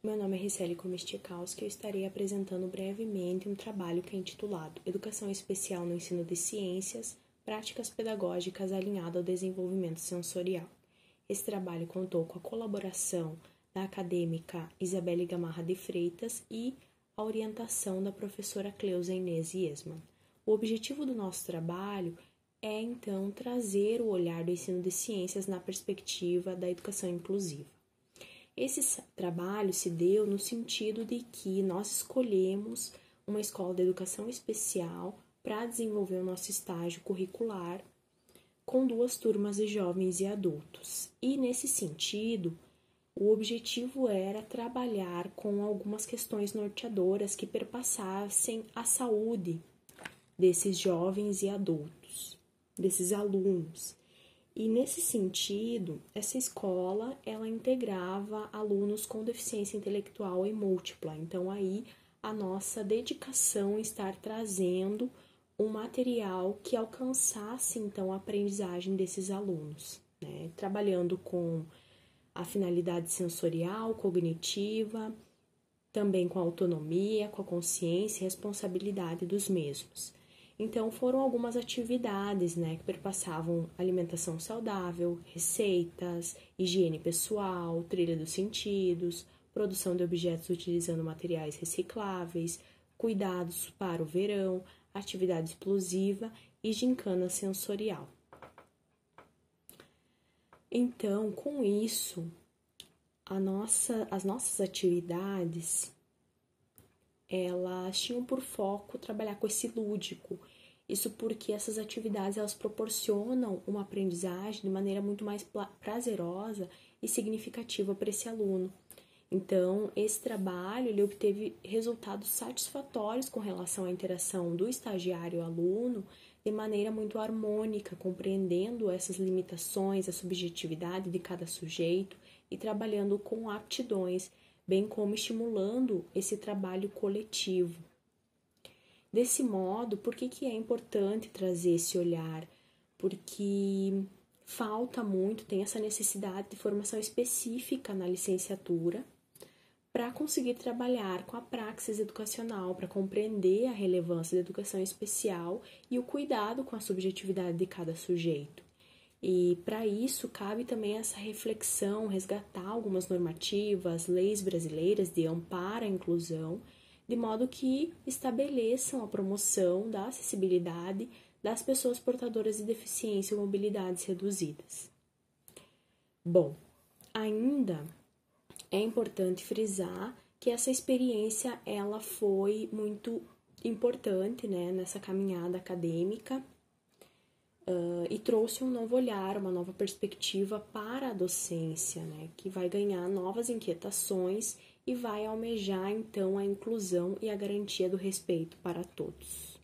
Meu nome é Ricele Komestikowski e eu estarei apresentando brevemente um trabalho que é intitulado Educação Especial no Ensino de Ciências, Práticas Pedagógicas alinhado ao Desenvolvimento Sensorial. Esse trabalho contou com a colaboração da acadêmica Isabelle Gamarra de Freitas e a orientação da professora Cleusa Inês Iesman. O objetivo do nosso trabalho é, então, trazer o olhar do ensino de ciências na perspectiva da educação inclusiva. Esse trabalho se deu no sentido de que nós escolhemos uma escola de educação especial para desenvolver o nosso estágio curricular com duas turmas de jovens e adultos. E nesse sentido, o objetivo era trabalhar com algumas questões norteadoras que perpassassem a saúde desses jovens e adultos, desses alunos. E nesse sentido, essa escola ela integrava alunos com deficiência intelectual e múltipla. Então aí a nossa dedicação estar trazendo um material que alcançasse então a aprendizagem desses alunos, né? trabalhando com a finalidade sensorial, cognitiva, também com a autonomia, com a consciência e responsabilidade dos mesmos. Então foram algumas atividades, né, que perpassavam alimentação saudável, receitas, higiene pessoal, trilha dos sentidos, produção de objetos utilizando materiais recicláveis, cuidados para o verão, atividade explosiva e gincana sensorial. Então, com isso, nossa, as nossas atividades elas tinham por foco trabalhar com esse lúdico. Isso porque essas atividades elas proporcionam uma aprendizagem de maneira muito mais prazerosa e significativa para esse aluno. Então, esse trabalho ele obteve resultados satisfatórios com relação à interação do estagiário aluno de maneira muito harmônica, compreendendo essas limitações, a subjetividade de cada sujeito e trabalhando com aptidões bem como estimulando esse trabalho coletivo. Desse modo, por que, que é importante trazer esse olhar? Porque falta muito, tem essa necessidade de formação específica na licenciatura para conseguir trabalhar com a praxis educacional, para compreender a relevância da educação especial e o cuidado com a subjetividade de cada sujeito. E para isso cabe também essa reflexão, resgatar algumas normativas, leis brasileiras de amparo à inclusão, de modo que estabeleçam a promoção da acessibilidade das pessoas portadoras de deficiência ou mobilidades reduzidas. Bom, ainda é importante frisar que essa experiência ela foi muito importante né, nessa caminhada acadêmica uh, e trouxe um novo olhar, uma nova perspectiva para a docência, né, que vai ganhar novas inquietações e vai almejar então a inclusão e a garantia do respeito para todos.